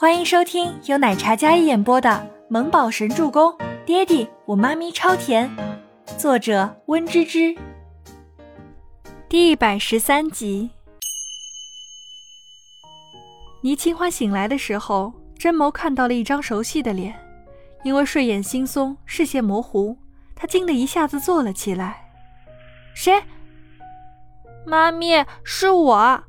欢迎收听由奶茶嘉一演播的《萌宝神助攻》，爹地我妈咪超甜，作者温芝芝。第一百十三集。倪清欢醒来的时候，真眸看到了一张熟悉的脸，因为睡眼惺忪，视线模糊，他惊得一下子坐了起来。谁？妈咪，是我。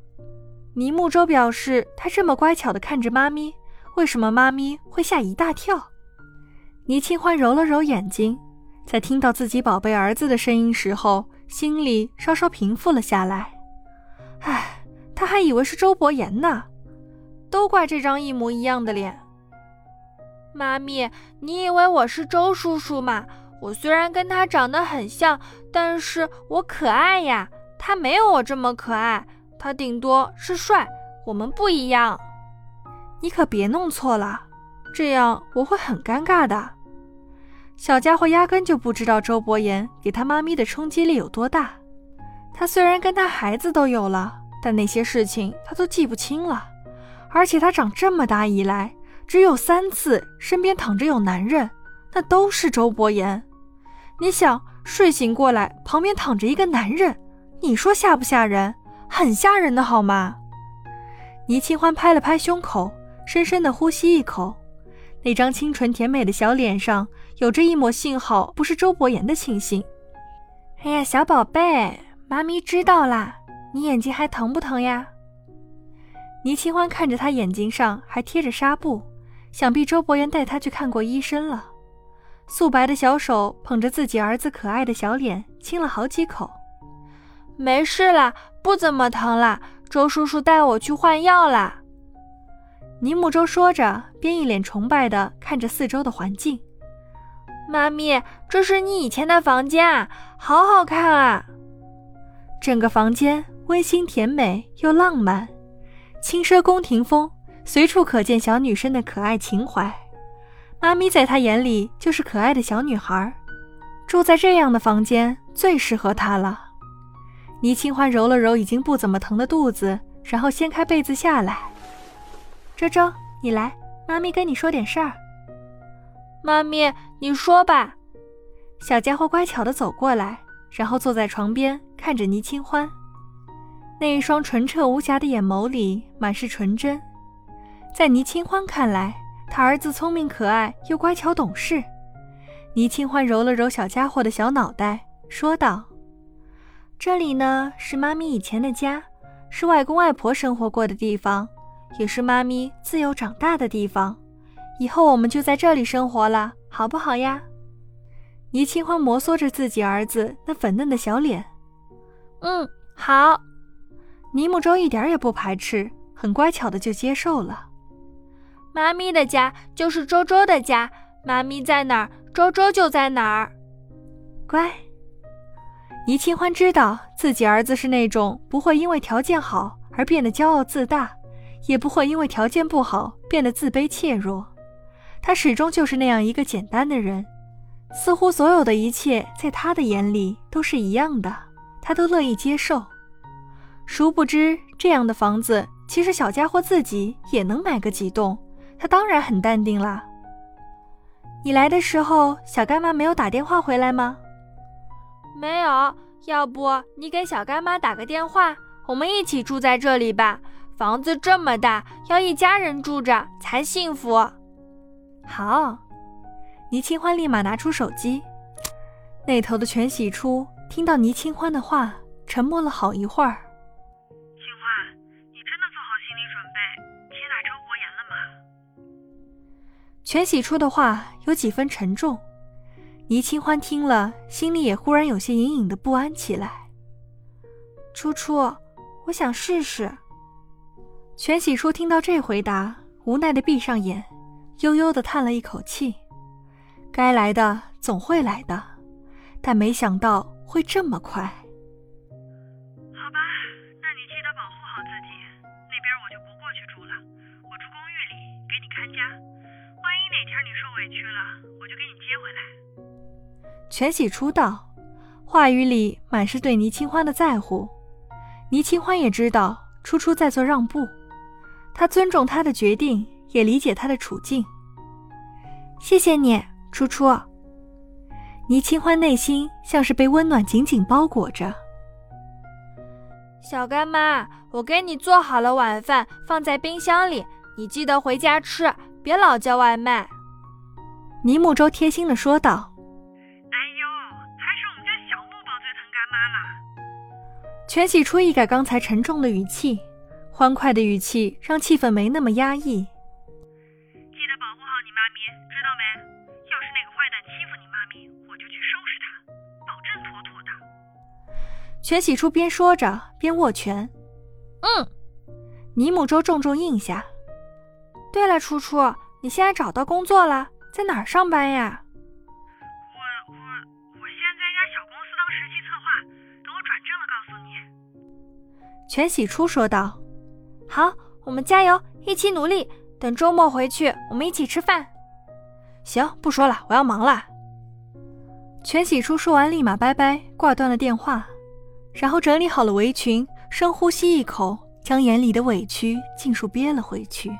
倪木舟表示，他这么乖巧的看着妈咪。为什么妈咪会吓一大跳？倪清欢揉了揉眼睛，在听到自己宝贝儿子的声音时候，心里稍稍平复了下来。唉，他还以为是周伯言呢，都怪这张一模一样的脸。妈咪，你以为我是周叔叔吗？我虽然跟他长得很像，但是我可爱呀，他没有我这么可爱，他顶多是帅，我们不一样。你可别弄错了，这样我会很尴尬的。小家伙压根就不知道周伯言给他妈咪的冲击力有多大。他虽然跟他孩子都有了，但那些事情他都记不清了。而且他长这么大以来，只有三次身边躺着有男人，那都是周伯言。你想，睡醒过来旁边躺着一个男人，你说吓不吓人？很吓人的好吗？倪清欢拍了拍胸口。深深的呼吸一口，那张清纯甜美的小脸上有着一抹幸好不是周伯言的庆幸。哎呀，小宝贝，妈咪知道啦，你眼睛还疼不疼呀？倪清欢看着他眼睛上还贴着纱布，想必周伯言带他去看过医生了。素白的小手捧着自己儿子可爱的小脸，亲了好几口。没事啦，不怎么疼啦，周叔叔带我去换药啦。倪木舟说着，便一脸崇拜地看着四周的环境。妈咪，这是你以前的房间啊，好好看啊！整个房间温馨甜美又浪漫，轻奢宫廷风，随处可见小女生的可爱情怀。妈咪在她眼里就是可爱的小女孩，住在这样的房间最适合她了。倪清欢揉了揉已经不怎么疼的肚子，然后掀开被子下来。周周，你来，妈咪跟你说点事儿。妈咪，你说吧。小家伙乖巧的走过来，然后坐在床边，看着倪清欢，那一双纯澈无瑕的眼眸里满是纯真。在倪清欢看来，他儿子聪明可爱又乖巧懂事。倪清欢揉了揉小家伙的小脑袋，说道：“这里呢，是妈咪以前的家，是外公外婆生活过的地方。”也是妈咪自由长大的地方，以后我们就在这里生活了，好不好呀？倪清欢摩挲着自己儿子那粉嫩的小脸，嗯，好。倪木舟一点也不排斥，很乖巧的就接受了。妈咪的家就是周周的家，妈咪在哪儿，周周就在哪儿。乖。倪清欢知道自己儿子是那种不会因为条件好而变得骄傲自大。也不会因为条件不好变得自卑怯弱，他始终就是那样一个简单的人，似乎所有的一切在他的眼里都是一样的，他都乐意接受。殊不知，这样的房子其实小家伙自己也能买个几栋，他当然很淡定啦。你来的时候，小干妈没有打电话回来吗？没有，要不你给小干妈打个电话，我们一起住在这里吧。房子这么大，要一家人住着才幸福。好，倪清欢立马拿出手机。那头的全喜初听到倪清欢的话，沉默了好一会儿。清欢，你真的做好心理准备接纳周伯言了吗？全喜初的话有几分沉重，倪清欢听了，心里也忽然有些隐隐的不安起来。初初，我想试试。全喜初听到这回答，无奈的闭上眼，悠悠的叹了一口气。该来的总会来的，但没想到会这么快。好吧，那你记得保护好自己。那边我就不过去住了，我住公寓里给你看家。万一哪天你受委屈了，我就给你接回来。全喜初道，话语里满是对倪清欢的在乎。倪清欢也知道初初在做让步。他尊重他的决定，也理解他的处境。谢谢你，初初。倪清欢内心像是被温暖紧紧包裹着。小干妈，我给你做好了晚饭，放在冰箱里，你记得回家吃，别老叫外卖。倪木舟贴心的说道。哎呦，还是我们家小木宝最疼干妈了。全喜初一改刚才沉重的语气，欢快的语气让气氛没那么压抑。记得保护好你妈咪，知道没？要是哪个坏蛋欺负你妈咪，我就去收拾他，保证妥妥的全喜初边说着边握拳。嗯，尼木舟重重应下。对了，初初，你现在找到工作了，在哪儿上班呀？我我我现在在一家小公司当实习策划，等我转正了告诉你。全喜初说道。好，我们加油，一起努力。等周末回去，我们一起吃饭。行，不说了，我要忙了。全喜初说完，立马拜拜，挂断了电话。然后整理好了围裙，深呼吸一口，将眼里的委屈尽数憋了回去。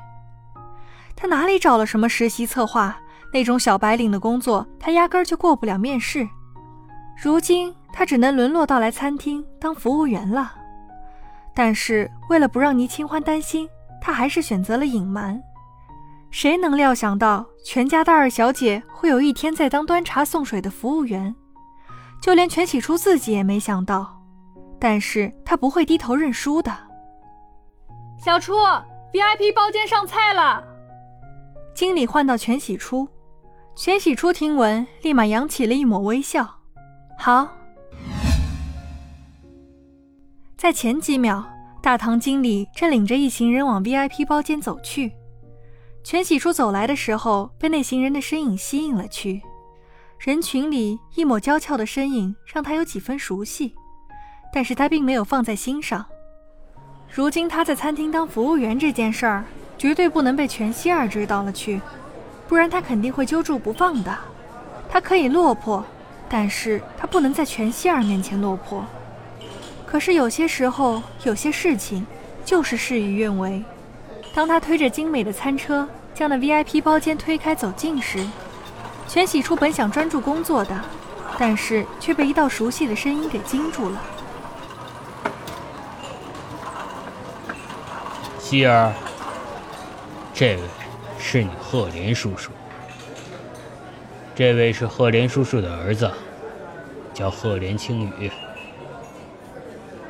他哪里找了什么实习策划那种小白领的工作？他压根儿就过不了面试。如今他只能沦落到来餐厅当服务员了。但是为了不让倪清欢担心，他还是选择了隐瞒。谁能料想到全家大二小姐会有一天在当端茶送水的服务员？就连全喜初自己也没想到。但是他不会低头认输的。小初，VIP 包间上菜了。经理唤到全喜初，全喜初听闻，立马扬起了一抹微笑。好。在前几秒，大堂经理正领着一行人往 VIP 包间走去。全喜初走来的时候，被那行人的身影吸引了去。人群里一抹娇俏的身影，让他有几分熟悉。但是他并没有放在心上。如今他在餐厅当服务员这件事儿，绝对不能被全希儿知道了去，不然他肯定会揪住不放的。他可以落魄，但是他不能在全希儿面前落魄。可是有些时候，有些事情就是事与愿违。当他推着精美的餐车将那 VIP 包间推开走近时，全喜初本想专注工作的，但是却被一道熟悉的声音给惊住了。希儿，这位是你赫连叔叔。这位是赫连叔叔的儿子，叫赫连青羽。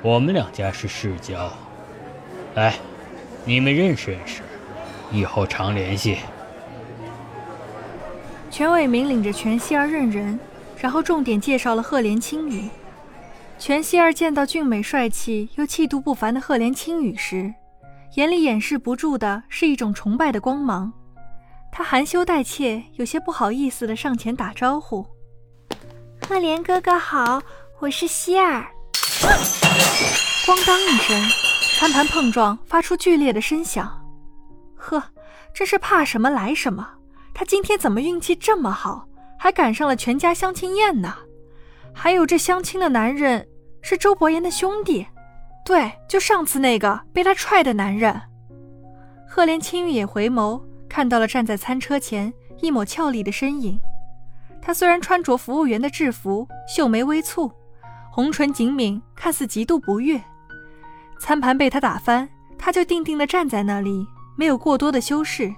我们两家是世交，来，你们认识认识，以后常联系。全伟明领着全希儿认人，然后重点介绍了赫连青羽。全希儿见到俊美帅气又气度不凡的赫连青羽时，眼里掩饰不住的是一种崇拜的光芒，他含羞带怯，有些不好意思的上前打招呼：“赫连哥哥好，我是希儿。”咣当一声，餐盘碰撞，发出剧烈的声响。呵，真是怕什么来什么。他今天怎么运气这么好，还赶上了全家相亲宴呢？还有这相亲的男人是周伯言的兄弟。对，就上次那个被他踹的男人。赫连青玉也回眸，看到了站在餐车前一抹俏丽的身影。他虽然穿着服务员的制服，秀眉微蹙，红唇紧抿，看似极度不悦。餐盘被他打翻，他就定定地站在那里，没有过多的修饰，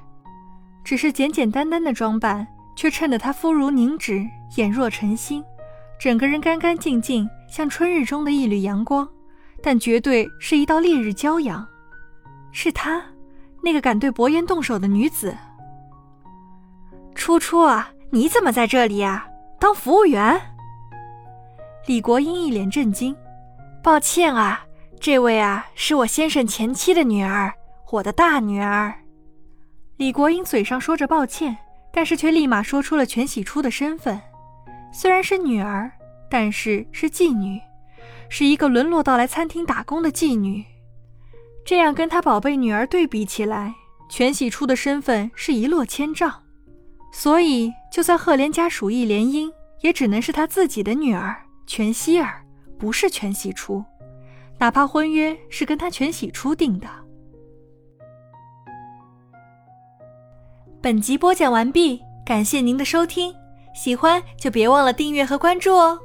只是简简单单的装扮，却衬得他肤如凝脂，眼若晨星，整个人干干净净，像春日中的一缕阳光。但绝对是一道烈日骄阳，是她，那个敢对伯言动手的女子。初初啊，你怎么在这里呀？当服务员？李国英一脸震惊。抱歉啊，这位啊是我先生前妻的女儿，我的大女儿。李国英嘴上说着抱歉，但是却立马说出了全喜初的身份，虽然是女儿，但是是妓女。是一个沦落到来餐厅打工的妓女，这样跟她宝贝女儿对比起来，全喜初的身份是一落千丈。所以，就算赫连家属意联姻，也只能是他自己的女儿全希儿，不是全喜初。哪怕婚约是跟他全喜初定的。本集播讲完毕，感谢您的收听，喜欢就别忘了订阅和关注哦。